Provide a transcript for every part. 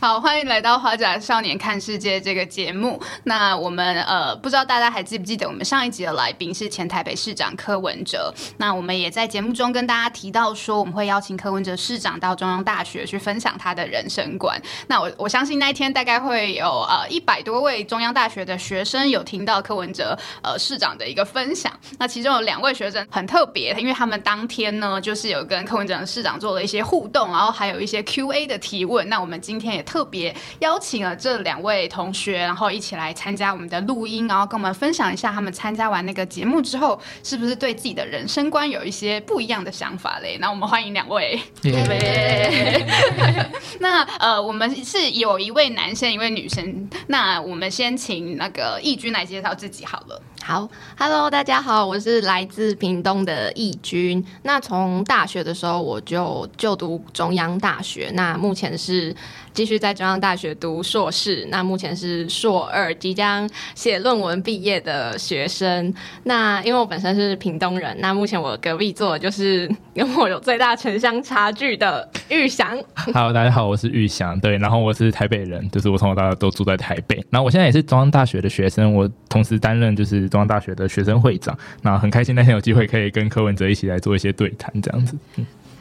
好，欢迎来到《花甲少年看世界》这个节目。那我们呃，不知道大家还记不记得，我们上一集的来宾是前台北市长柯文哲。那我们也在节目中跟大家提到说，我们会邀请柯文哲市长到中央大学去分享他的人生观。那我我相信那一天大概会有呃一百多位中央大学的学生有听到柯文哲呃市长的一个分享。那其中有两位学生很特别，因为他们当天呢就是有跟柯文哲市长做了一些互动，然后还有一些 Q&A 的提问。那我们今天也。特别邀请了这两位同学，然后一起来参加我们的录音，然后跟我们分享一下他们参加完那个节目之后，是不是对自己的人生观有一些不一样的想法嘞？那我们欢迎两位。那呃，我们是有一位男生，一位女生。那我们先请那个义军来介绍自己好了。好，Hello，大家好，我是来自屏东的义军。那从大学的时候我就就读中央大学，那目前是。继续在中央大学读硕士，那目前是硕二，即将写论文毕业的学生。那因为我本身是屏东人，那目前我隔壁坐就是 跟我有最大城乡差距的玉祥。Hello，大家好，我是玉祥。对，然后我是台北人，就是我从小到大都住在台北。然后我现在也是中央大学的学生，我同时担任就是中央大学的学生会长。那很开心那天有机会可以跟柯文哲一起来做一些对谈，这样子。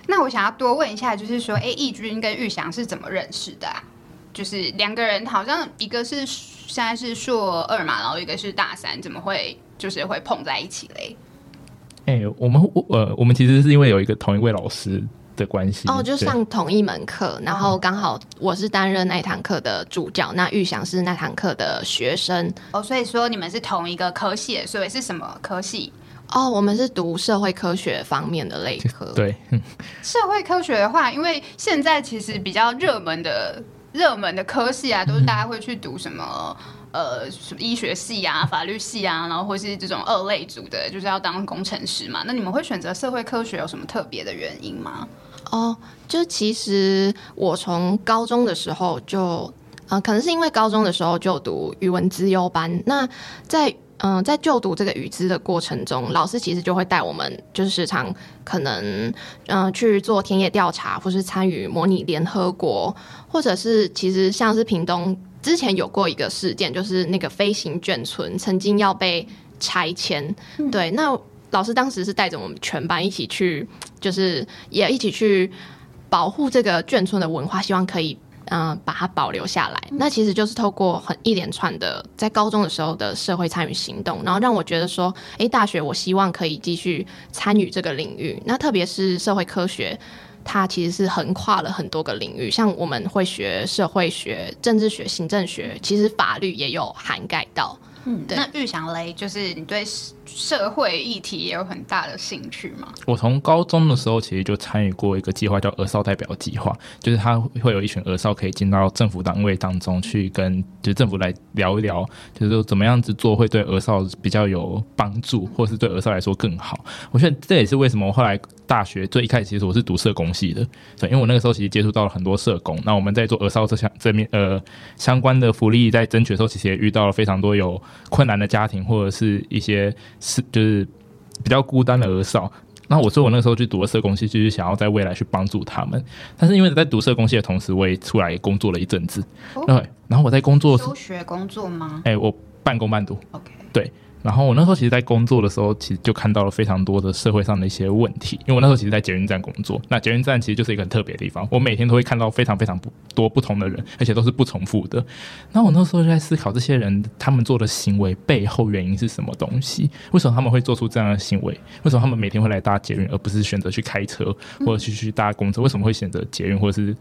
那我想要多问一下，就是说，哎，义军跟玉祥是怎么认识的？就是两个人好像一个是现在是硕二嘛，然后一个是大三，怎么会就是会碰在一起嘞？哎，我们呃，我们其实是因为有一个同一位老师的关系哦，就上同一门课，然后刚好我是担任那堂课的主教，那玉祥是那堂课的学生哦，所以说你们是同一个科系，所以是什么科系？哦，我们是读社会科学方面的类科。对，社会科学的话，因为现在其实比较热门的、热门的科系啊，都是大家会去读什么呃，什么医学系啊、法律系啊，然后或是这种二类组的，就是要当工程师嘛。那你们会选择社会科学有什么特别的原因吗？哦，就其实我从高中的时候就，呃，可能是因为高中的时候就读语文资优班，那在。嗯，在就读这个语资的过程中，老师其实就会带我们，就是时常可能嗯去做田野调查，或是参与模拟联合国，或者是其实像是屏东之前有过一个事件，就是那个飞行眷村曾经要被拆迁。对，那老师当时是带着我们全班一起去，就是也一起去保护这个眷村的文化，希望可以。嗯，把它保留下来，那其实就是透过很一连串的在高中的时候的社会参与行动，然后让我觉得说，哎，大学我希望可以继续参与这个领域。那特别是社会科学，它其实是横跨了很多个领域，像我们会学社会学、政治学、行政学，其实法律也有涵盖到。嗯，那玉祥雷就是你对社会议题也有很大的兴趣吗？我从高中的时候其实就参与过一个计划，叫“儿少代表计划”，就是他会有一群儿少可以进到政府单位当中去，跟就是政府来聊一聊，就是说怎么样子做会对儿少比较有帮助，或是对儿少来说更好。我觉得这也是为什么后来大学最一开始其实我是读社工系的，对，因为我那个时候其实接触到了很多社工。那我们在做儿少这项这面呃相关的福利在争取的时候，其实也遇到了非常多有。困难的家庭，或者是一些是就是比较孤单的儿少。那我说我那个时候去读了社工系，就是想要在未来去帮助他们。但是因为在读社工系的同时，我也出来工作了一阵子。对，然后我在工作休学工作吗？哎，我半工半读。OK，对。然后我那时候其实，在工作的时候，其实就看到了非常多的社会上的一些问题。因为我那时候其实，在捷运站工作，那捷运站其实就是一个很特别的地方。我每天都会看到非常非常多不同的人，而且都是不重复的。那我那时候就在思考，这些人他们做的行为背后原因是什么东西？为什么他们会做出这样的行为？为什么他们每天会来搭捷运，而不是选择去开车或者去去搭公车？为什么会选择捷运，或者是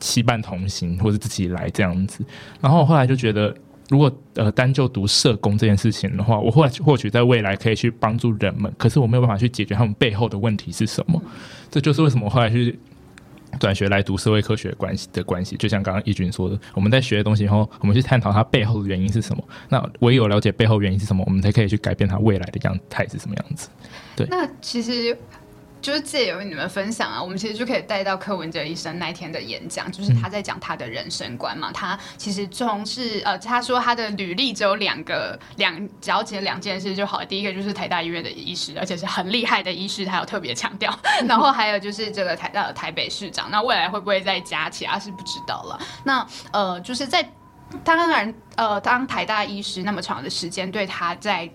七伴同行，或者自己来这样子？然后我后来就觉得。如果呃单就读社工这件事情的话，我或或许在未来可以去帮助人们，可是我没有办法去解决他们背后的问题是什么。这就是为什么我后来去转学来读社会科学关系的关系。就像刚刚义军说的，我们在学的东西以后，我们去探讨它背后的原因是什么。那唯有了解背后原因是什么，我们才可以去改变它未来的样态是什么样子。对。那其实就是借由你们分享啊，我们其实就可以带到柯文哲医生那一天的演讲，就是他在讲他的人生观嘛。他其实从事呃，他说他的履历只有两个两，只要解两件事就好了。第一个就是台大医院的医师，而且是很厉害的医师，他有特别强调。然后还有就是这个台大的台北市长，那未来会不会再加其他是不知道了。那呃，就是在当然呃，当台大医师那么长的时间，对他在。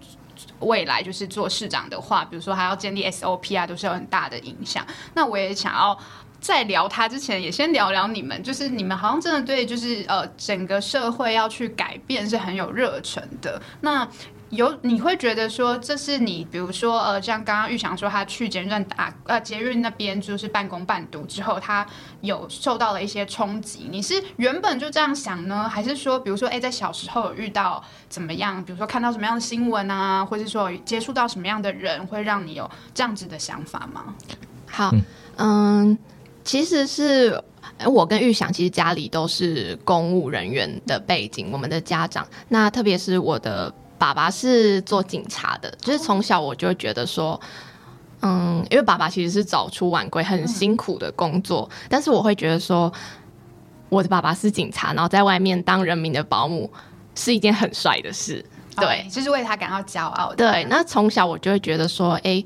未来就是做市长的话，比如说还要建立 SOP 啊，都是有很大的影响。那我也想要在聊他之前，也先聊聊你们，就是你们好像真的对，就是呃整个社会要去改变是很有热忱的。那有你会觉得说，这是你比如说呃，像刚刚玉祥说，他去捷运站打呃捷运那边就是半工半读之后，他有受到了一些冲击。你是原本就这样想呢，还是说，比如说哎，在小时候有遇到怎么样，比如说看到什么样的新闻啊，或是说接触到什么样的人，会让你有这样子的想法吗？好，嗯，其实是我跟玉祥其实家里都是公务人员的背景，我们的家长，那特别是我的。爸爸是做警察的，就是从小我就觉得说，嗯，因为爸爸其实是早出晚归，很辛苦的工作，但是我会觉得说，我的爸爸是警察，然后在外面当人民的保姆是一件很帅的事，对，就是为他感到骄傲。对，那从小我就会觉得说，哎，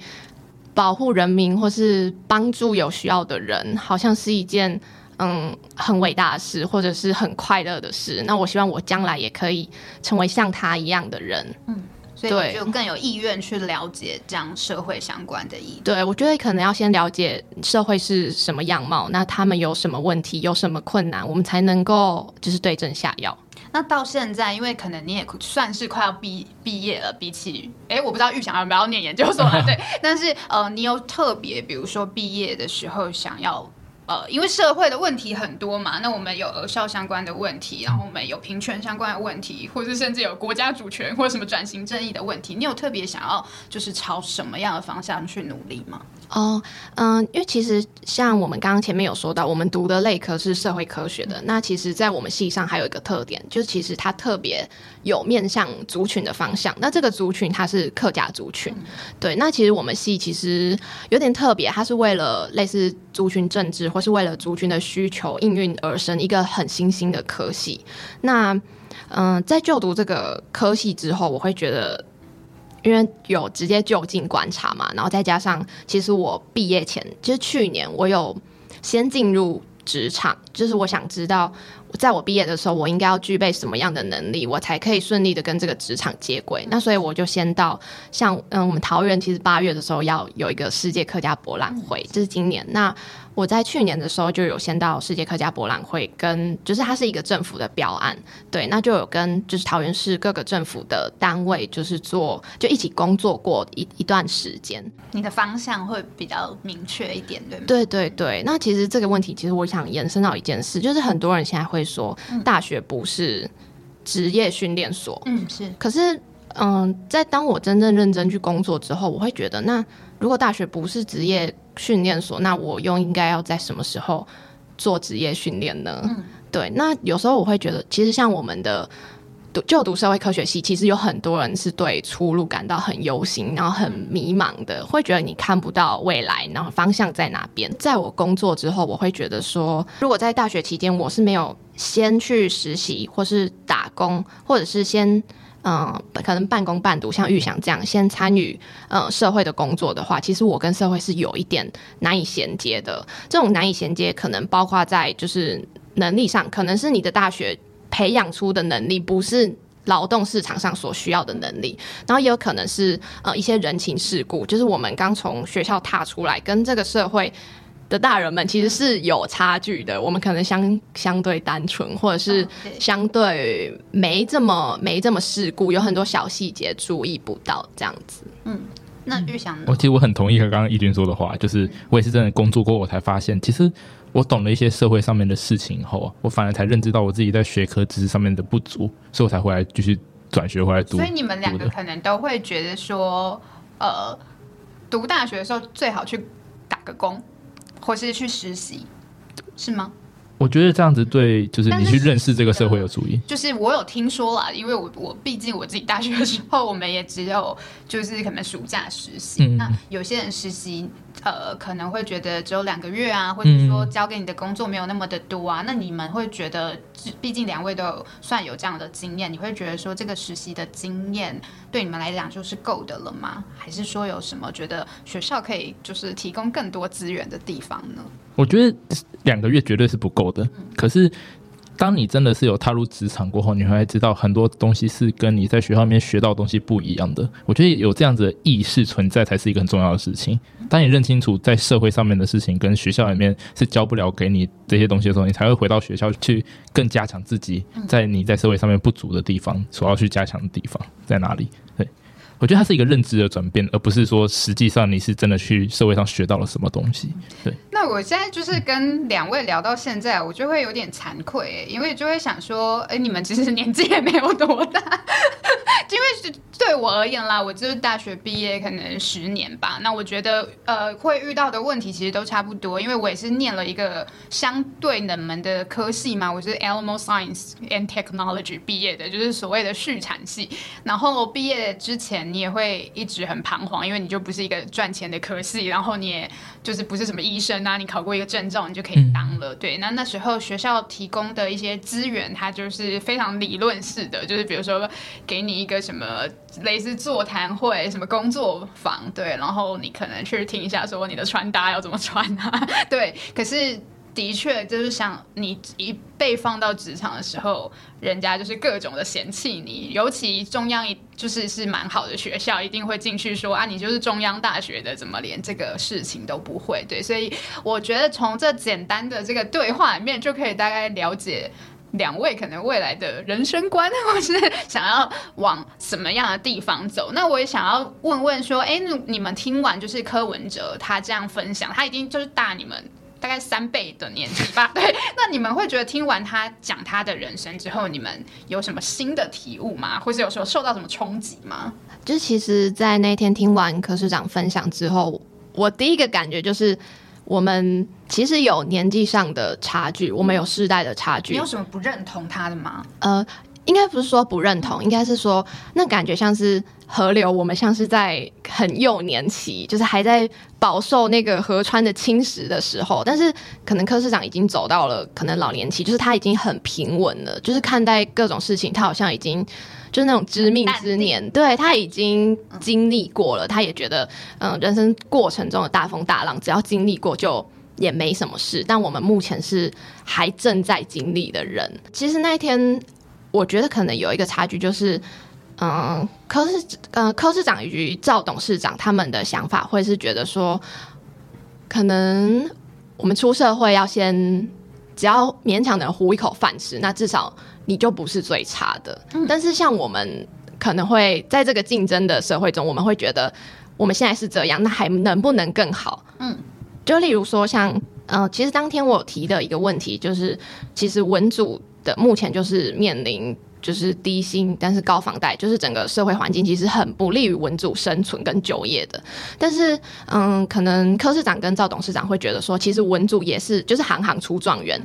保护人民或是帮助有需要的人，好像是一件。嗯，很伟大的事，或者是很快乐的事。那我希望我将来也可以成为像他一样的人。嗯，所以就更有意愿去了解这样社会相关的议。对，我觉得可能要先了解社会是什么样貌，那他们有什么问题，有什么困难，我们才能够就是对症下药。那到现在，因为可能你也算是快要毕毕业了，比起哎，我不知道预想要不要念研究所了，对。但是呃，你有特别，比如说毕业的时候想要。呃，因为社会的问题很多嘛，那我们有儿少相关的问题，然后我们有平权相关的问题，或者甚至有国家主权或者什么转型正义的问题，你有特别想要就是朝什么样的方向去努力吗？哦，嗯，因为其实像我们刚刚前面有说到，我们读的类科是社会科学的。那其实，在我们系上还有一个特点，就是其实它特别有面向族群的方向。那这个族群它是客家族群，对。那其实我们系其实有点特别，它是为了类似族群政治，或是为了族群的需求应运而生一个很新兴的科系。那嗯，在就读这个科系之后，我会觉得。因为有直接就近观察嘛，然后再加上，其实我毕业前就是去年，我有先进入职场，就是我想知道，在我毕业的时候，我应该要具备什么样的能力，我才可以顺利的跟这个职场接轨。那所以我就先到像嗯，我们桃园其实八月的时候要有一个世界客家博览会，这是今年那。我在去年的时候就有先到世界客家博览会，跟就是它是一个政府的标案，对，那就有跟就是桃园市各个政府的单位就是做就一起工作过一一段时间。你的方向会比较明确一点，对吗？对对对。那其实这个问题，其实我想延伸到一件事，就是很多人现在会说大学不是职业训练所，嗯，是。可是，嗯，在当我真正认真去工作之后，我会觉得，那如果大学不是职业。训练所，那我又应该要在什么时候做职业训练呢？嗯，对。那有时候我会觉得，其实像我们的读就读社会科学系，其实有很多人是对出路感到很忧心，然后很迷茫的，会觉得你看不到未来，然后方向在哪边。在我工作之后，我会觉得说，如果在大学期间我是没有先去实习，或是打工，或者是先。嗯，可能半工半读，像玉祥这样先参与呃社会的工作的话，其实我跟社会是有一点难以衔接的。这种难以衔接，可能包括在就是能力上，可能是你的大学培养出的能力，不是劳动市场上所需要的能力。然后也有可能是呃一些人情世故，就是我们刚从学校踏出来，跟这个社会。的大人们其实是有差距的，我们可能相相对单纯，或者是相对没这么没这么世故，有很多小细节注意不到这样子。嗯，那玉祥，我其实我很同意和刚刚义军说的话，就是我也是真的工作过，我才发现，其实我懂了一些社会上面的事情后，我反而才认知到我自己在学科知识上面的不足，所以我才回来继续转学回来读。所以你们两个可能都会觉得说，呃，读大学的时候最好去打个工。或是去实习，是吗？我觉得这样子对，就是你去认识这个社会有主意。就是我有听说啦，因为我我毕竟我自己大学的时候，我们也只有就是可能暑假实习。那有些人实习呃，可能会觉得只有两个月啊，或者说交给你的工作没有那么的多啊。那你们会觉得，毕竟两位都有算有这样的经验，你会觉得说这个实习的经验对你们来讲就是够的了吗？还是说有什么觉得学校可以就是提供更多资源的地方呢？我觉得两个月绝对是不够的，可是。当你真的是有踏入职场过后，你会知道很多东西是跟你在学校里面学到的东西不一样的。我觉得有这样子的意识存在才是一个很重要的事情。当你认清楚在社会上面的事情跟学校里面是教不了给你这些东西的时候，你才会回到学校去更加强自己在你在社会上面不足的地方所要去加强的地方在哪里。对。我觉得它是一个认知的转变，而不是说实际上你是真的去社会上学到了什么东西。对。那我现在就是跟两位聊到现在，我就会有点惭愧，因为就会想说，哎，你们其实年纪也没有多大，因为是。对我而言啦，我就是大学毕业可能十年吧。那我觉得，呃，会遇到的问题其实都差不多，因为我也是念了一个相对冷门的科系嘛，我是 Animal Science and Technology 毕业的，就是所谓的畜产系。然后毕业之前，你也会一直很彷徨，因为你就不是一个赚钱的科系，然后你也就是不是什么医生啊，你考过一个证照，你就可以当了。对，那那时候学校提供的一些资源，它就是非常理论式的，就是比如说给你一个什么。类似座谈会，什么工作坊，对，然后你可能去听一下，说你的穿搭要怎么穿啊？对，可是的确就是像你一被放到职场的时候，人家就是各种的嫌弃你，尤其中央一就是是蛮好的学校，一定会进去说啊，你就是中央大学的，怎么连这个事情都不会？对，所以我觉得从这简单的这个对话里面就可以大概了解。两位可能未来的人生观，或是想要往什么样的地方走？那我也想要问问说，哎，你们听完就是柯文哲他这样分享，他一定就是大你们大概三倍的年纪吧？对，那你们会觉得听完他讲他的人生之后，你们有什么新的体悟吗？或是有时候受到什么冲击吗？就其实，在那天听完柯市长分享之后，我第一个感觉就是。我们其实有年纪上的差距，我们有世代的差距。你有什么不认同他的吗？呃，应该不是说不认同，应该是说那感觉像是河流，我们像是在很幼年期，就是还在饱受那个河川的侵蚀的时候。但是可能柯市长已经走到了可能老年期，就是他已经很平稳了，就是看待各种事情，他好像已经。就是那种知命之年，对他已经经历过了，他也觉得，嗯，人生过程中的大风大浪，只要经历过就也没什么事。但我们目前是还正在经历的人。其实那一天，我觉得可能有一个差距，就是，嗯，科市，嗯，科市长与赵董事长他们的想法会是觉得说，可能我们出社会要先，只要勉强能糊一口饭吃，那至少。你就不是最差的，但是像我们可能会在这个竞争的社会中，我们会觉得我们现在是这样，那还能不能更好？嗯，就例如说像，呃，其实当天我提的一个问题就是，其实文组的目前就是面临就是低薪，但是高房贷，就是整个社会环境其实很不利于文组生存跟就业的。但是，嗯，可能柯市长跟赵董事长会觉得说，其实文组也是就是行行出状元。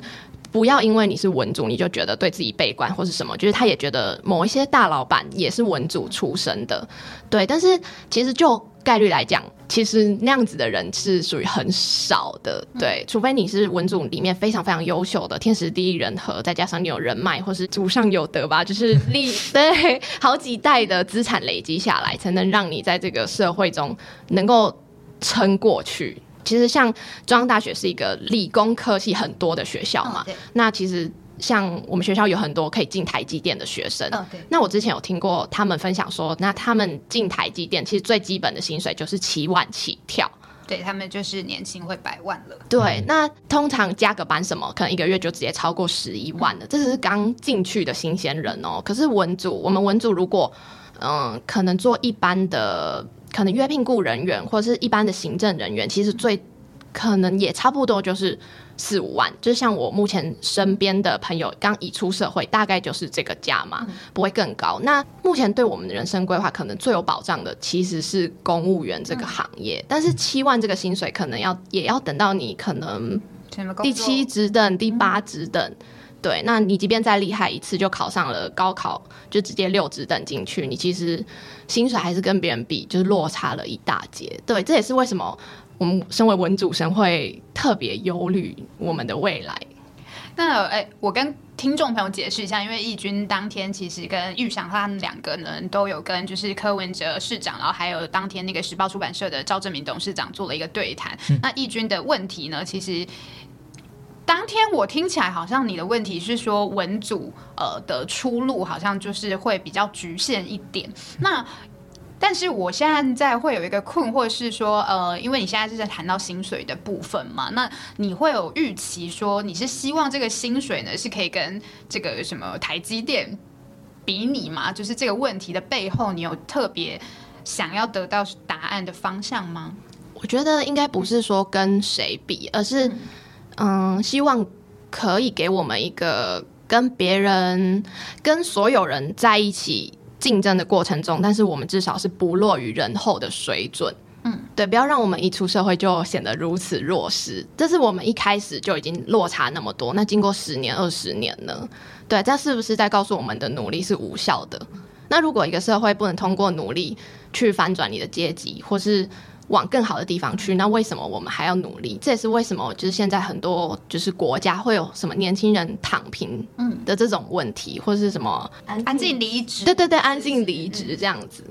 不要因为你是文主，你就觉得对自己悲观或是什么。就是他也觉得某一些大老板也是文主出身的，对。但是其实就概率来讲，其实那样子的人是属于很少的，对。除非你是文组里面非常非常优秀的天时地利人和，再加上你有人脉或是祖上有德吧，就是历 对好几代的资产累积下来，才能让你在这个社会中能够撑过去。其实像中央大学是一个理工科系很多的学校嘛，那其实像我们学校有很多可以进台积电的学生。那我之前有听过他们分享说，那他们进台积电其实最基本的薪水就是七万起跳。对他们就是年薪会百万了。对，那通常加个班什么，可能一个月就直接超过十一万了。这是刚进去的新鲜人哦。可是文组，我们文组如果嗯，可能做一般的。可能约聘雇人员或者是一般的行政人员，其实最可能也差不多就是四五万。就是像我目前身边的朋友刚一出社会，大概就是这个价嘛，不会更高。那目前对我们的人生规划，可能最有保障的其实是公务员这个行业。但是七万这个薪水，可能要也要等到你可能第七职等、第八职等。对，那你即便再厉害一次，就考上了高考，就直接六职等进去，你其实薪水还是跟别人比，就是落差了一大截。对，这也是为什么我们身为文主神会特别忧虑我们的未来。那哎，我跟听众朋友解释一下，因为义军当天其实跟玉祥他们两个人都有跟就是柯文哲市长，然后还有当天那个时报出版社的赵正明董事长做了一个对谈。那义军的问题呢，其实当天我听起来好像你的问题是说文组呃的出路好像就是会比较局限一点。那但是我现在会有一个困惑是说，呃，因为你现在是在谈到薪水的部分嘛，那你会有预期说你是希望这个薪水呢是可以跟这个什么台积电比拟吗？就是这个问题的背后，你有特别想要得到答案的方向吗？我觉得应该不是说跟谁比，而是嗯，希望可以给我们一个跟别人、跟所有人在一起。竞争的过程中，但是我们至少是不落于人后的水准。嗯，对，不要让我们一出社会就显得如此弱势。这是我们一开始就已经落差那么多，那经过十年、二十年呢？对，这是不是在告诉我们的努力是无效的？那如果一个社会不能通过努力去翻转你的阶级，或是往更好的地方去，那为什么我们还要努力？这也是为什么就是现在很多就是国家会有什么年轻人躺平的这种问题，或者是什么安静离职？对对对，安静离职这样子。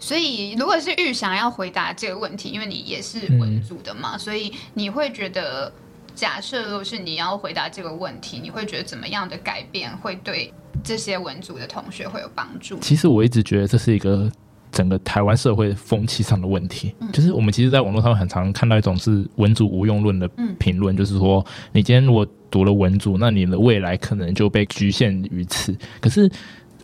所以，如果是玉想要回答这个问题，因为你也是文组的嘛，所以你会觉得，假设如果是你要回答这个问题，你会觉得怎么样的改变会对这些文组的同学会有帮助？其实我一直觉得这是一个。整个台湾社会风气上的问题，就是我们其实，在网络上很常看到一种是文主无用论的评论，就是说，你今天如果读了文主，那你的未来可能就被局限于此。可是。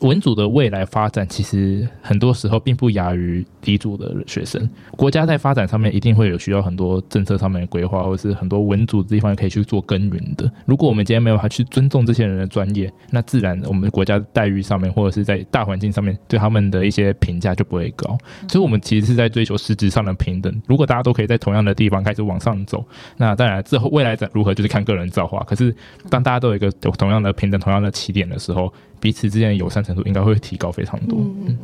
文组的未来发展，其实很多时候并不亚于低组的学生。国家在发展上面一定会有需要很多政策上面的规划，或者是很多文组的地方可以去做耕耘的。如果我们今天没有办法去尊重这些人的专业，那自然我们国家的待遇上面，或者是在大环境上面对他们的一些评价就不会高。所以，我们其实是在追求实质上的平等。如果大家都可以在同样的地方开始往上走，那当然之后未来在如何就是看个人造化。可是，当大家都有一个同样的平等、同样的起点的时候，彼此之间的友善程度应该会提高非常多。嗯嗯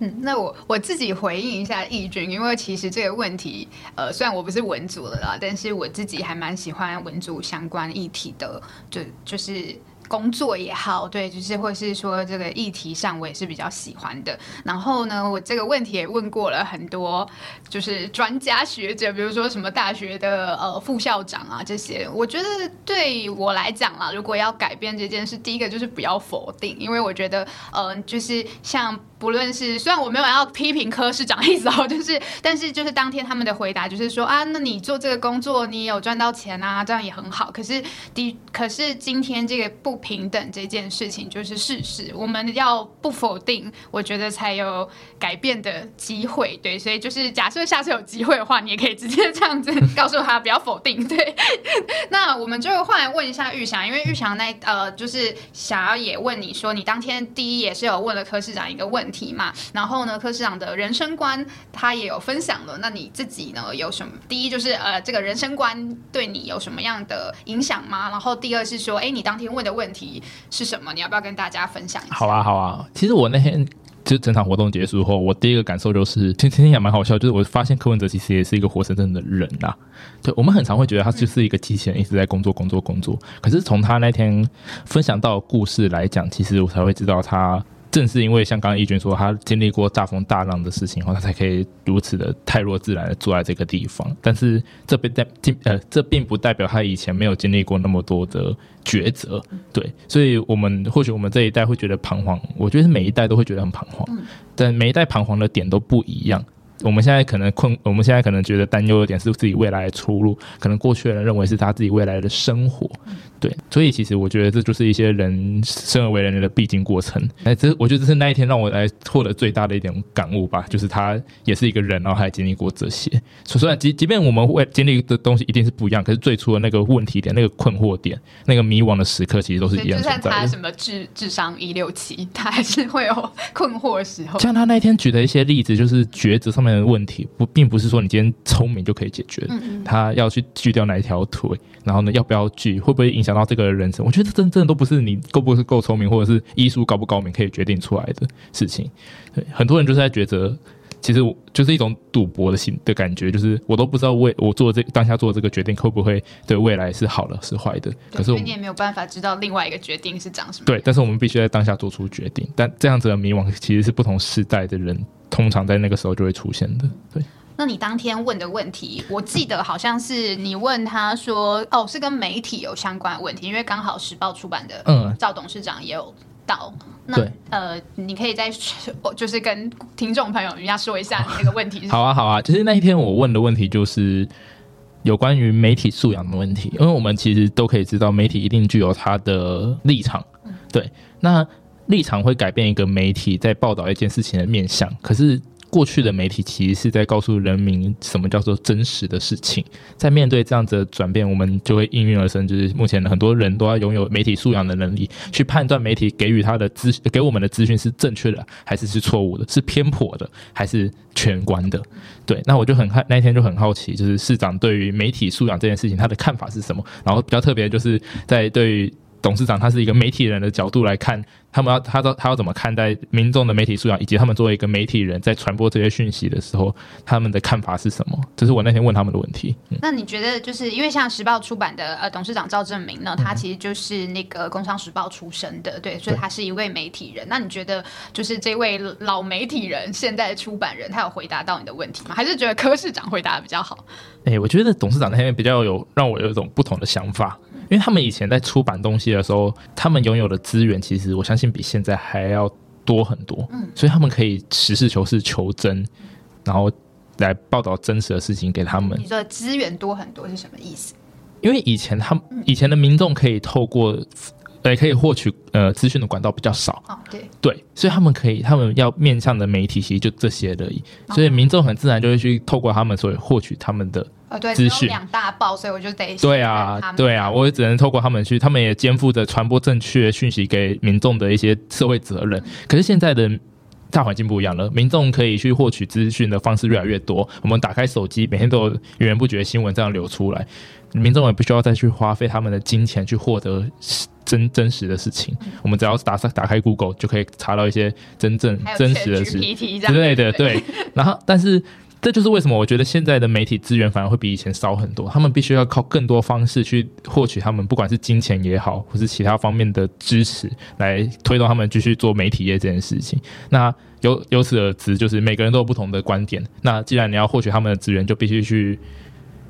嗯，那我我自己回应一下易军，因为其实这个问题，呃，虽然我不是文组的啦，但是我自己还蛮喜欢文组相关议题的，就就是。工作也好，对，就是或是说这个议题上，我也是比较喜欢的。然后呢，我这个问题也问过了很多，就是专家学者，比如说什么大学的呃副校长啊这些。我觉得对我来讲啦，如果要改变这件事，第一个就是不要否定，因为我觉得，嗯，就是像。不论是虽然我没有要批评科市长意思哦，就是但是就是当天他们的回答就是说啊，那你做这个工作你有赚到钱啊，这样也很好。可是的可是今天这个不平等这件事情就是事实，我们要不否定，我觉得才有改变的机会。对，所以就是假设下次有机会的话，你也可以直接这样子告诉他不要否定。对，那我们就换来问一下玉祥，因为玉祥那呃就是想要也问你说，你当天第一也是有问了柯市长一个问。题嘛，然后呢，柯市长的人生观他也有分享了。那你自己呢，有什么？第一就是呃，这个人生观对你有什么样的影响吗？然后第二是说，哎，你当天问的问问题是什么？你要不要跟大家分享一下？好啊，好啊。其实我那天就整场活动结束后，我第一个感受就是，其实也蛮好笑，就是我发现柯文哲其实也是一个活生生的人呐。对我们很常会觉得他就是一个机器人，一直在工作、工作、工作。可是从他那天分享到故事来讲，其实我才会知道他。正是因为像刚刚义军说，他经历过大风大浪的事情后，他才可以如此的泰若自然的坐在这个地方。但是这并代呃，这并不代表他以前没有经历过那么多的抉择。对，所以我们或许我们这一代会觉得彷徨，我觉得每一代都会觉得很彷徨，但每一代彷徨的点都不一样。我们现在可能困，我们现在可能觉得担忧的点是自己未来的出路，可能过去的人认为是他自己未来的生活。对，所以其实我觉得这就是一些人生而为人的必经过程。哎，这我觉得这是那一天让我来获得最大的一点感悟吧，就是他也是一个人，然后他也经历过这些。虽然即即便我们会经历的东西一定是不一样，可是最初的那个问题点、那个困惑点、那个迷惘的时刻，其实都是一样存在的。就算他什么智智商一六七，他还是会有 困惑的时候。像他那一天举的一些例子，就是抉择上面的问题，不并不是说你今天聪明就可以解决。嗯嗯。他要去锯掉哪一条腿，然后呢，要不要锯，会不会影响？想到这个人生，我觉得这真正都不是你够不够聪明，或者是医术高不高明可以决定出来的事情。对，很多人就是在抉择其实我就是一种赌博的心的感觉，就是我都不知道为我做这当下做这个决定会不会对未来是好的是坏的。可是我你也没有办法知道另外一个决定是长什么。对，但是我们必须在当下做出决定。但这样子的迷惘其实是不同时代的人通常在那个时候就会出现的。对，那你当天问的问题，我记得好像是你问他说，哦，是跟媒体有相关的问题，因为刚好时报出版的嗯赵董事长也有到。那对呃，你可以再就是跟听众朋友人家说一下你那个问题好啊，好啊。就是那一天我问的问题就是有关于媒体素养的问题，因为我们其实都可以知道，媒体一定具有它的立场。对，那立场会改变一个媒体在报道一件事情的面向，可是。过去的媒体其实是在告诉人民什么叫做真实的事情，在面对这样子的转变，我们就会应运而生，就是目前很多人都要拥有媒体素养的能力，去判断媒体给予他的资给我们的资讯是正确的还是是错误的，是偏颇的还是全观的。对，那我就很好，那天就很好奇，就是市长对于媒体素养这件事情他的看法是什么？然后比较特别就是在对于董事长他是一个媒体人的角度来看，他们要他要他要怎么看待民众的媒体素养，以及他们作为一个媒体人在传播这些讯息的时候，他们的看法是什么？这是我那天问他们的问题。嗯、那你觉得，就是因为像时报出版的呃董事长赵正明呢，嗯他其实就是那个工商时报出身的，对，所以他是一位媒体人。那你觉得，就是这位老媒体人，现在出版人，他有回答到你的问题吗？还是觉得柯市长回答的比较好？哎、我觉得董事长那边比较有让我有一种不同的想法，因为他们以前在出版东西的时候，他们拥有的资源其实我相信比现在还要多很多，嗯，所以他们可以实事求是、求真，然后来报道真实的事情给他们。你。说资源多很多是什么意思？因为以前他们以前的民众可以透过呃可以获取呃资讯的管道比较少，哦，对，对，所以他们可以，他们要面向的媒体其实就这些而已，所以民众很自然就会去透过他们所获取他们的呃，对，资讯两大报，所以我就得对啊，对啊，我也只能透过他们去，他们也肩负着传播正确讯息给民众的一些社会责任。可是现在的大环境不一样了，民众可以去获取资讯的方式越来越多。我们打开手机，每天都有源源不绝的新闻这样流出来，民众也不需要再去花费他们的金钱去获得真真实的事情。我们只要打打开 Google 就可以查到一些真正真实的事之类的，对。然后，但是这就是为什么我觉得现在的媒体资源反而会比以前少很多。他们必须要靠更多方式去获取他们不管是金钱也好，或是其他方面的支持，来推动他们继续做媒体业这件事情。那由由此而知，就是每个人都有不同的观点。那既然你要获取他们的资源，就必须去，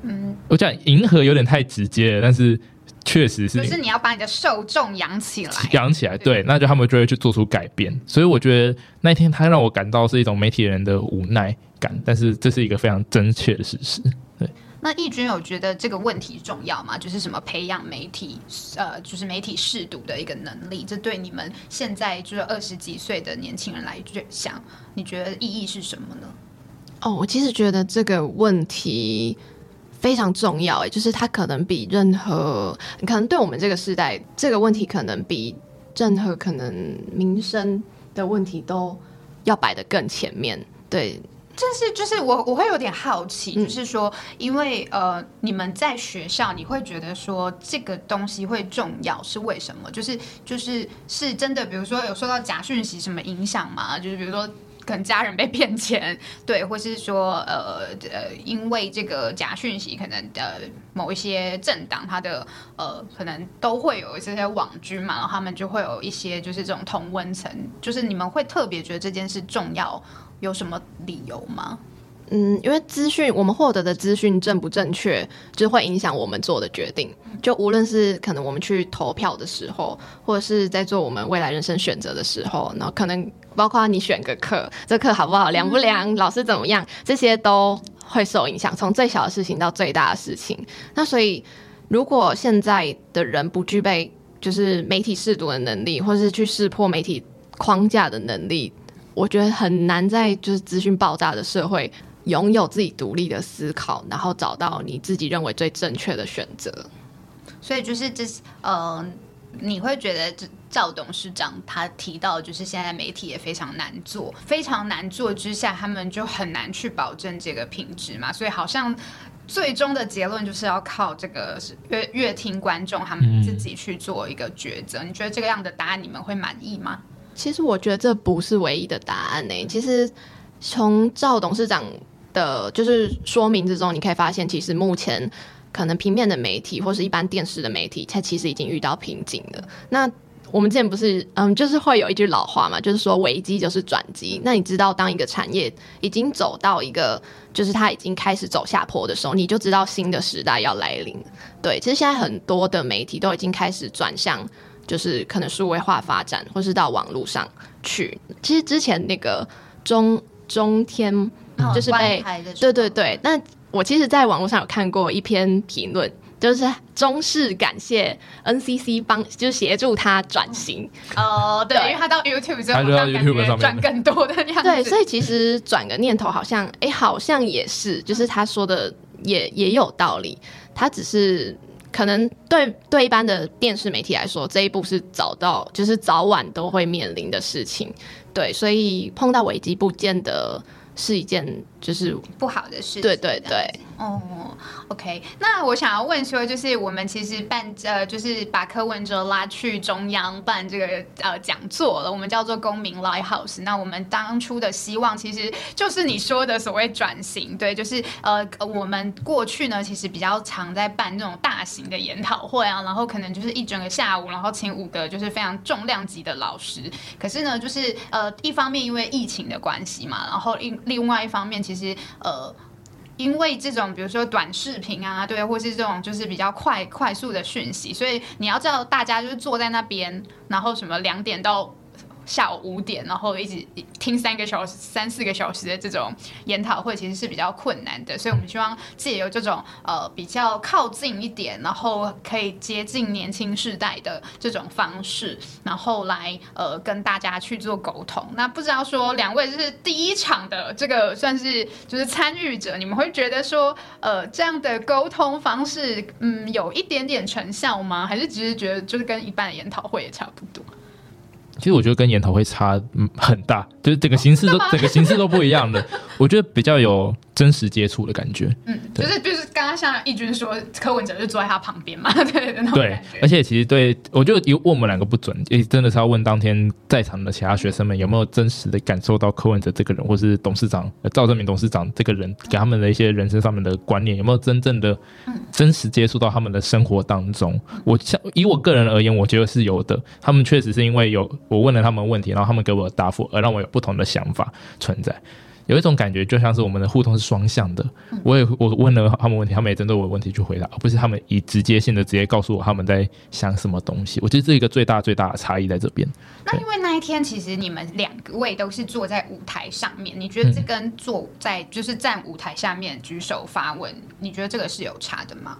嗯，我讲迎合有点太直接了，但是确实是就是你要把你的受众养起来。养起来，对，那就他们就会去做出改变。所以我觉得那天他让我感到是一种媒体人的无奈感，但是这是一个非常真切的事实。对，那义军有觉得这个问题重要吗？就是什么培养媒体，呃，就是媒体试读的一个能力，这对你们现在就是二十几岁的年轻人来讲，你觉得意义是什么呢？哦，我其实觉得这个问题非常重要，哎，就是它可能比任何，可能对我们这个时代，这个问题可能比任何可能民生的问题都要摆得更前面。对，但是就是我我会有点好奇，嗯就是说，因为呃，你们在学校你会觉得说这个东西会重要是为什么？就是就是是真的，比如说有受到假讯息什么影响吗？就是比如说。可能家人被骗钱，对，或是说，呃呃，因为这个假讯息，可能呃某一些政党，它的呃可能都会有这些网军嘛，然后他们就会有一些就是这种同温层，就是你们会特别觉得这件事重要，有什么理由吗？嗯，因为资讯我们获得的资讯正不正确，就会影响我们做的决定。就无论是可能我们去投票的时候，或者是在做我们未来人生选择的时候，然后可能包括你选个课，这课好不好，凉不凉，老师怎么样，这些都会受影响。从最小的事情到最大的事情，那所以如果现在的人不具备就是媒体试读的能力，或是去识破媒体框架的能力，我觉得很难在就是资讯爆炸的社会。拥有自己独立的思考，然后找到你自己认为最正确的选择。所以就是这是呃，你会觉得这赵董事长他提到，就是现在媒体也非常难做，非常难做之下，他们就很难去保证这个品质嘛。所以好像最终的结论就是要靠这个乐乐听观众他们自己去做一个抉择。你觉得这个样的答案你们会满意吗？其实我觉得这不是唯一的答案呢、其实从赵董事长的就是说明之中，你可以发现，其实目前可能平面的媒体或是一般电视的媒体，它其实已经遇到瓶颈了。那我们之前不是嗯，就是会有一句老话嘛，就是说危机就是转机。那你知道，当一个产业已经走到一个就是它已经开始走下坡的时候，你就知道新的时代要来临。对，其实现在很多的媒体都已经开始转向，就是可能数位化发展，或是到网络上去。其实之前那个中中天就是被对对对，那我其实在网络上有看过一篇评论。就是中视感谢 NCC 帮，就是协助他转型。哦，对，因为他到 YouTube 之后，他到 YouTube 上面赚更多的样子。对，所以其实转个念头，好像哎，好像也是，就是他说的也也有道理。他只是可能对对一般的电视媒体来说，这一步是早到，就是早晚都会面临的事情。对，所以碰到危机，不见得是一件就是不好的事。对对对。哦，OK，那我想要问说，就是我们其实办呃，就是把柯文哲拉去中央办这个呃讲座了，我们叫做公民 Lighthouse。那我们当初的希望其实就是你说的所谓转型，对，就是呃，我们过去呢其实比较常在办这种大型的研讨会啊，然后可能就是一整个下午，然后请五个就是非常重量级的老师。可是呢，就是呃，一方面因为疫情的关系嘛，然后另另外一方面其实呃。因为这种，比如说短视频啊，对，或是这种就是比较快快速的讯息，所以你要知道，大家就是坐在那边，然后什么两点到。下午五点，然后一直听三个小时、三四个小时的这种研讨会，其实是比较困难的。所以我们希望借由这种呃比较靠近一点，然后可以接近年轻世代的这种方式，然后来呃跟大家去做沟通。那不知道说两位就是第一场的这个算是就是参与者，你们会觉得说呃这样的沟通方式嗯有一点点成效吗？还是只是觉得就是跟一般的研讨会也差不多？其实我觉得跟研讨会差很大，就是整个形式都整个形式都不一样的。我觉得比较有真实接触的感觉。嗯，就是就是刚刚像义军说，柯文哲就坐在他旁边嘛，对对，而且其实对我就问我们两个不准，也真的是要问当天在场的其他学生们有没有真实的感受到柯文哲这个人，或是董事长赵正明董事长这个人给他们的一些人生上面的观念，有没有真正的真实接触到他们的生活当中？我像以我个人而言，我觉得是有的。他们确实是因为有。我问了他们问题，然后他们给我的答复，而让我有不同的想法存在。有一种感觉，就像是我们的互动是双向的。我也我问了他们问题，他们也针对我的问题去回答，而不是他们以直接性的直接告诉我他们在想什么东西。我觉得这一个最大最大的差异在这边。那因为那一天其实你们两位都是坐在舞台上面，你觉得这跟坐在就是站舞台下面举手发问，你觉得这个是有差的吗？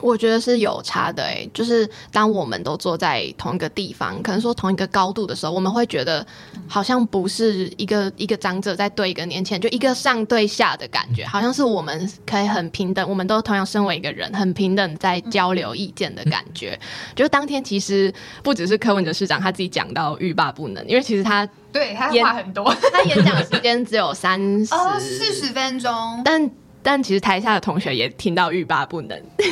我觉得是有差的诶，就是当我们都坐在同一个地方，可能说同一个高度的时候，我们会觉得好像不是一个一个长者在对一个年轻人，就一个上对下的感觉，好像是我们可以很平等，我们都同样身为一个人，很平等在交流意见的感觉。就当天其实不只是柯文哲市长他自己讲到欲罢不能，因为其实他对他话很多，他演讲时间只有三十四十分钟，但。但其实台下的同学也听到欲罢不能，对，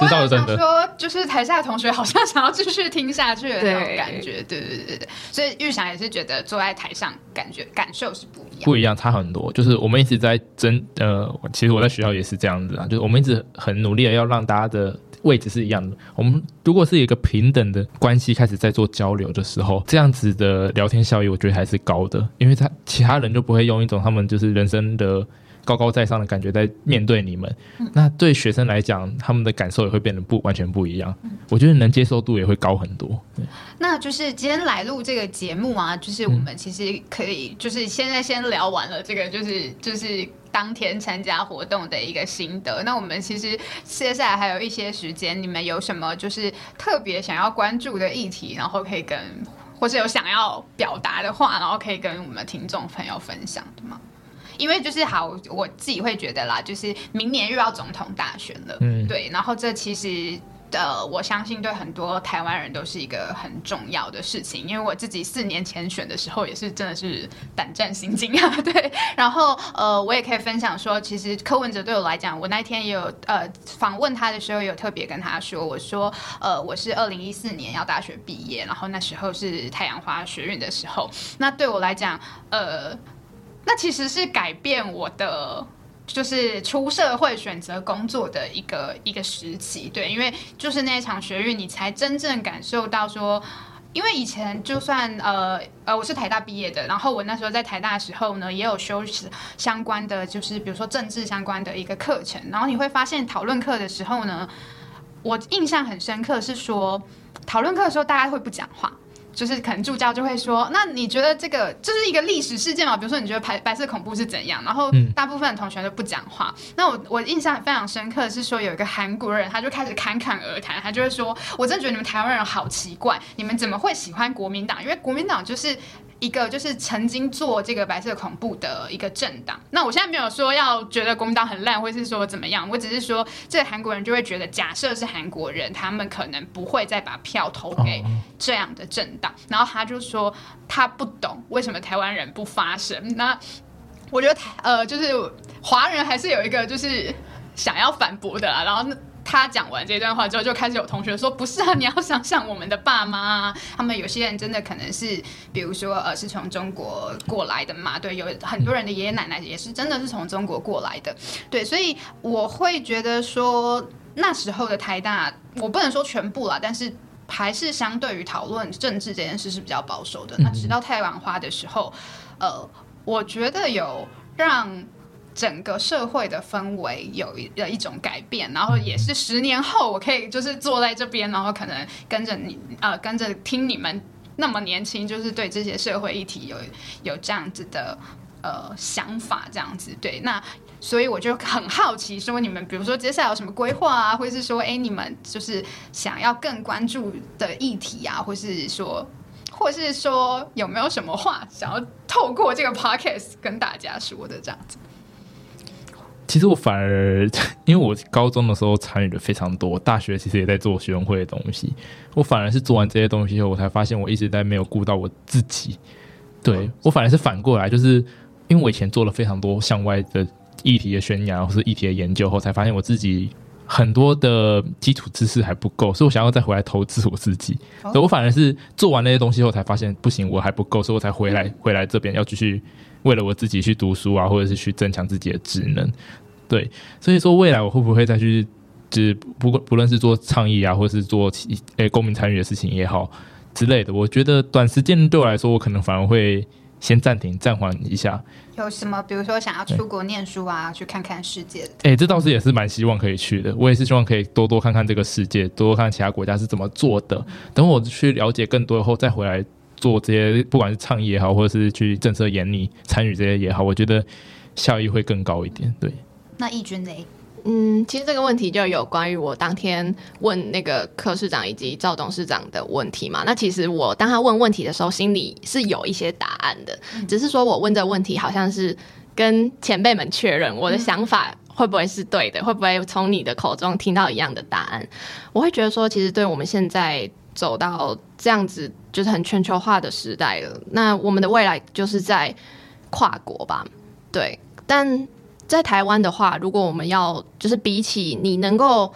我想说，就是台下的同学好像想要继续听下去的那种感觉，对对对对所以玉祥也是觉得坐在台上感觉感受是不一样，不一样，差很多。就是我们一直在争，呃，其实我在学校也是这样子啊，就是我们一直很努力的要让大家的位置是一样的。我们如果是一个平等的关系开始在做交流的时候，这样子的聊天效益，我觉得还是高的，因为他其他人就不会用一种他们就是人生的。高高在上的感觉在面对你们，那对学生来讲，他们的感受也会变得不完全不一样。我觉得能接受度也会高很多。那就是今天来录这个节目啊，就是我们其实可以，就是现在先聊完了这个，就是就是当天参加活动的一个心得。那我们其实接下来还有一些时间，你们有什么就是特别想要关注的议题，然后可以跟或是有想要表达的话，然后可以跟我们听众朋友分享的吗？因为就是好，我自己会觉得啦，就是明年又要总统大选了，嗯，对，然后这其实呃，我相信对很多台湾人都是一个很重要的事情，因为我自己四年前选的时候也是真的是胆战心惊啊，对，然后呃，我也可以分享说，其实柯文哲对我来讲，我那天也有呃访问他的时候，有特别跟他说，我说呃，我是二零一四年要大学毕业，然后那时候是太阳花学运的时候，那对我来讲，呃。那其实是改变我的。就是出社会选择工作的一个一个时期，对，因为就是那一场学运，你才真正感受到说，因为以前就算呃呃，我是台大毕业的，然后我那时候在台大的时候呢，也有修相关的，就是比如说政治相关的一个课程，然后你会发现讨论课的时候呢，我印象很深刻是说，讨论课的时候大家会不讲话。就是可能助教就会说，那你觉得这个就是一个历史事件嘛？比如说你觉得白白色恐怖是怎样？然后大部分的同学都不讲话。那我我印象非常深刻的是说有一个韩国人，他就开始侃侃而谈，他就会说，我真的觉得你们台湾人好奇怪，你们怎么会喜欢国民党？因为国民党就是。一个就是曾经做这个白色恐怖的一个政党，那我现在没有说要觉得国民党很烂，或是说怎么样，我只是说这个韩国人就会觉得，假设是韩国人，他们可能不会再把票投给这样的政党，然后他就说他不懂为什么台湾人不发声。那我觉得台呃，就是华人还是有一个就是想要反驳的啦，然后。他讲完这段话之后，就开始有同学说：“不是啊，你要想想我们的爸妈，他们有些人真的可能是，比如说呃，是从中国过来的嘛。对，有很多人的爷爷奶奶也是真的是从中国过来的。对，所以我会觉得说，那时候的台大，我不能说全部啦，但是还是相对于讨论政治这件事是比较保守的。那直到太阳花的时候，呃，我觉得有让。”整个社会的氛围有一一种改变，然后也是十年后，我可以就是坐在这边，然后可能跟着你呃，跟着听你们那么年轻，就是对这些社会议题有有这样子的呃想法，这样子对。那所以我就很好奇，说你们比如说接下来有什么规划啊，或是说哎，你们就是想要更关注的议题啊，或是说，或是说有没有什么话想要透过这个 podcast 跟大家说的这样子。其实我反而，因为我高中的时候参与的非常多，大学其实也在做学生会的东西。我反而是做完这些东西后，我才发现我一直在没有顾到我自己。对我反而是反过来，就是因为我以前做了非常多向外的议题的宣扬或是议题的研究后，才发现我自己很多的基础知识还不够，所以我想要再回来投资我自己。所以我反而是做完那些东西后，才发现不行，我还不够，所以我才回来回来这边要继续。为了我自己去读书啊，或者是去增强自己的职能，对，所以说未来我会不会再去，就是不不论是做倡议啊，或者是做诶公民参与的事情也好之类的，我觉得短时间对我来说，我可能反而会先暂停暂缓一下。有什么，比如说想要出国念书啊，去看看世界？哎，这倒是也是蛮希望可以去的。我也是希望可以多多看看这个世界，多多看其他国家是怎么做的。等我去了解更多以后，再回来。做这些，不管是倡议也好，或者是去政策研拟参与这些也好，我觉得效益会更高一点。对，那义军呢？嗯，其实这个问题就有关于我当天问那个柯市长以及赵董事长的问题嘛。那其实我当他问问题的时候，心里是有一些答案的，只是说我问这问题好像是跟前辈们确认我的想法会不会是对的，会不会从你的口中听到一样的答案？我会觉得说，其实对我们现在。走到这样子就是很全球化的时代了，那我们的未来就是在跨国吧，对。但在台湾的话，如果我们要就是比起你能够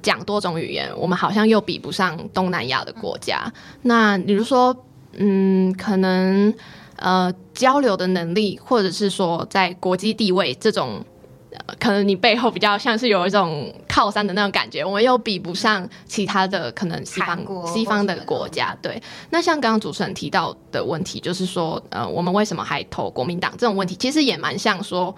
讲多种语言，我们好像又比不上东南亚的国家。那比如说，嗯，可能呃交流的能力，或者是说在国际地位这种。可能你背后比较像是有一种靠山的那种感觉，我们又比不上其他的可能西方西方的国家。对，那像刚刚主持人提到的问题，就是说，呃，我们为什么还投国民党这种问题，其实也蛮像说，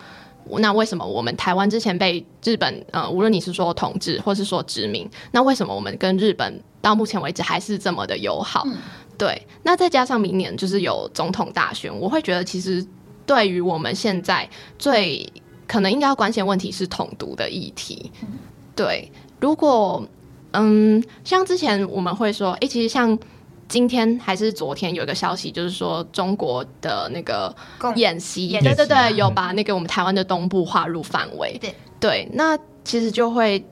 那为什么我们台湾之前被日本呃，无论你是说统治或是说殖民，那为什么我们跟日本到目前为止还是这么的友好？对，那再加上明年就是有总统大选，我会觉得其实对于我们现在最。可能应该要关心问题是统独的议题，对。如果嗯，像之前我们会说，哎，其实像今天还是昨天有一个消息，就是说中国的那个演习，对对对，有把那个我们台湾的东部划入范围，对对。那其实就会，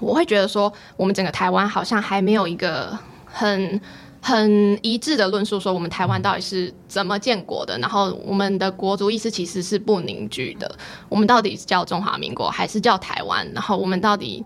我会觉得说，我们整个台湾好像还没有一个很。很一致的论述说，我们台湾到底是怎么建国的？然后我们的国族意识其实是不凝聚的。我们到底是叫中华民国，还是叫台湾？然后我们到底，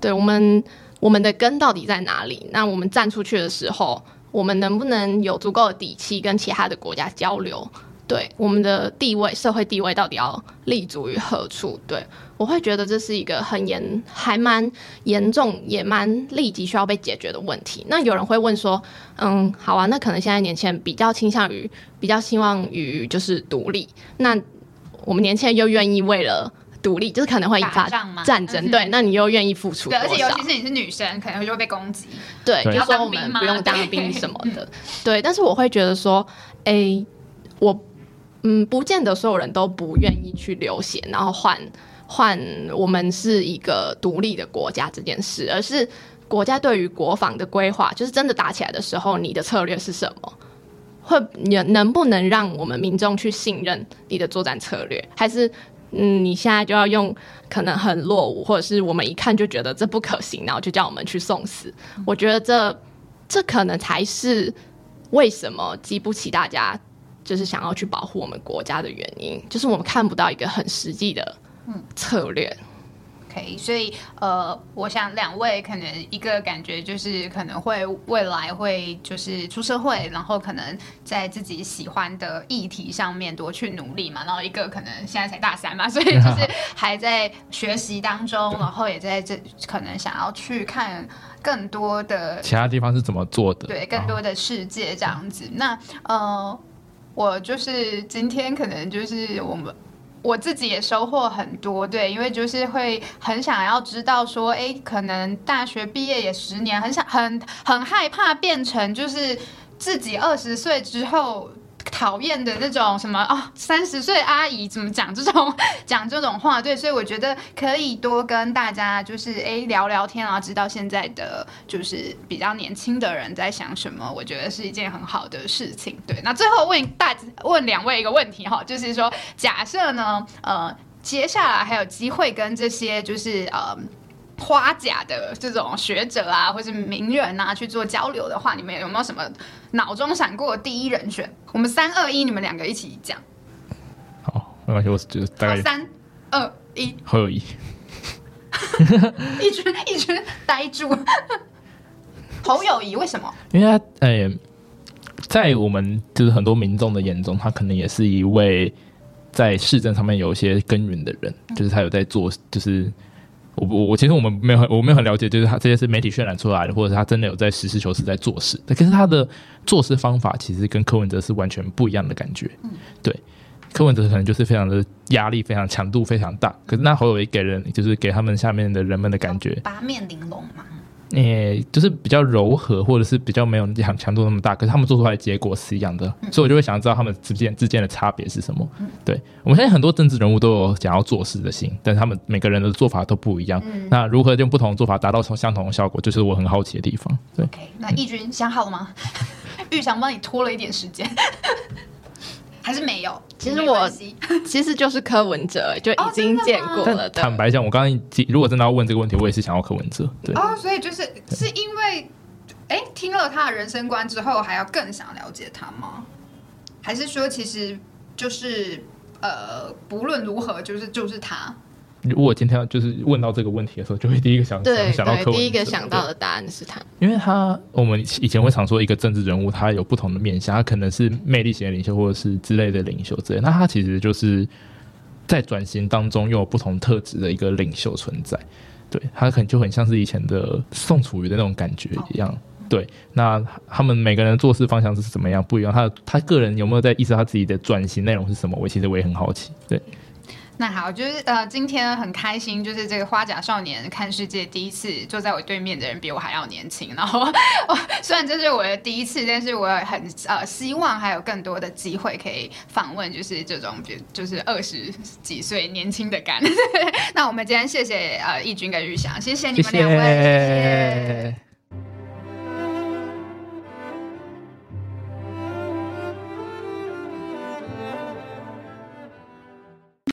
对我们我们的根到底在哪里？那我们站出去的时候，我们能不能有足够的底气跟其他的国家交流？对我们的地位、社会地位到底要立足于何处？对我会觉得这是一个很严、还蛮严重、也蛮立即需要被解决的问题。那有人会问说，嗯，好啊，那可能现在年轻人比较倾向于、比较希望于就是独立，那我们年轻人又愿意为了独立，就是可能会引发战争，嗯对，那你又愿意付出对，而且尤其是你是女生，可能就会被攻击。对，就说我们不用当兵什么的，对。但是我会觉得说，哎、我嗯，不见得所有人都不愿意去流血，然后换换我们是一个独立的国家这件事，而是国家对于国防的规划，就是真的打起来的时候，你的策略是什么？会你能不能让我们民众去信任你的作战策略？还是嗯，你现在就要用可能很落伍，或者是我们一看就觉得这不可行，然后就叫我们去送死？我觉得这这可能才是为什么激不起大家就是想要去保护我们国家的原因，就是我们看不到一个很实际的策略。OK，所以呃，我想两位可能一个感觉就是可能会未来会就是出社会，然后可能在自己喜欢的议题上面多去努力嘛，然后一个可能现在才大三嘛，所以就是 还在学习当中，然后也在这可能想要去看更多的其他地方是怎么做的？对更多的世界这样子。那呃，我就是今天可能就是我们。我自己也收获很多，对，因为就是会很想要知道说，哎，可能大学毕业也十年，很想很很害怕变成就是自己二十岁之后讨厌的那种什么哦，三十岁阿姨怎么讲这种 讲这种话，对，所以我觉得可以多跟大家就是哎聊聊天啊，知道现在的就是比较年轻的人在想什么，我觉得是一件很好的事情。对，那最后问大问两位一个问题哈，就是说假设呢，呃，接下来还有机会跟这些就是呃。花甲的这种学者啊，或是名人啊去做交流的话，你们有没有什么脑中闪过的第一人选？我们三二一，你们两个一起讲。好，没关系，我就是大概三二一，侯友谊。一群一群呆住。侯友谊为什么？因为他呃，在我们就是很多民众的眼中，他可能也是一位在市政上面有一些耕耘的人，就是他有在做，就是我我我其实我们没有很我没有很了解，就是他这些是媒体渲染出来的，或者是他真的有在实事求是在做事。可是他的做事方法其实跟柯文哲是完全不一样的感觉，对。柯文哲可能就是非常的压力非常强度非常大，可是那侯友谊给人就是给他们下面的人们的感觉，八面玲珑嘛。诶、就是比较柔和，或者是比较没有强强度那么大，可是他们做出来的结果是一样的，所以我就会想知道他们之间之间的差别是什么。对我们现在很多政治人物都有想要做事的心，但是他们每个人的做法都不一样。那如何用不同的做法达到相同的效果，就是我很好奇的地方。对，OK，那义军想好了吗？玉祥帮你拖了一点时间，还是没有？其实我 其实就是柯文哲，就已经见过了的。坦白讲，我刚刚如果真的要问这个问题，我也是想要柯文哲。对，哦，所以就是是因为，哎，听了他的人生观之后，还要更想了解他吗？还是说，其实就是呃，不论如何，就是就是他。如果今天就是问到这个问题的时候，就会第一个想对想到柯文哲。对，第一个想到的答案是他。因为他我们以前会常说一个政治人物，他有不同的面相，他可能是魅力型的领袖，或者是之类的领袖之类。那他其实就是在转型当中又有不同特质的一个领袖存在。对他可能就很像是以前的宋楚瑜的那种感觉一样。对，那他们每个人做事方向是怎么样不一样？他他个人有没有在意识到他自己的转型内容是什么？我其实我也很好奇。对，那好，就是呃，今天很开心，就是这个花甲少年看世界第一次坐在我对面的人比我还要年轻。然后，哦虽然这是我的第一次，但是我很呃希望还有更多的机会可以访问，就是这种比如就是二十几岁年轻的感。那我们今天谢谢呃义军跟玉祥，谢谢你们两位，谢谢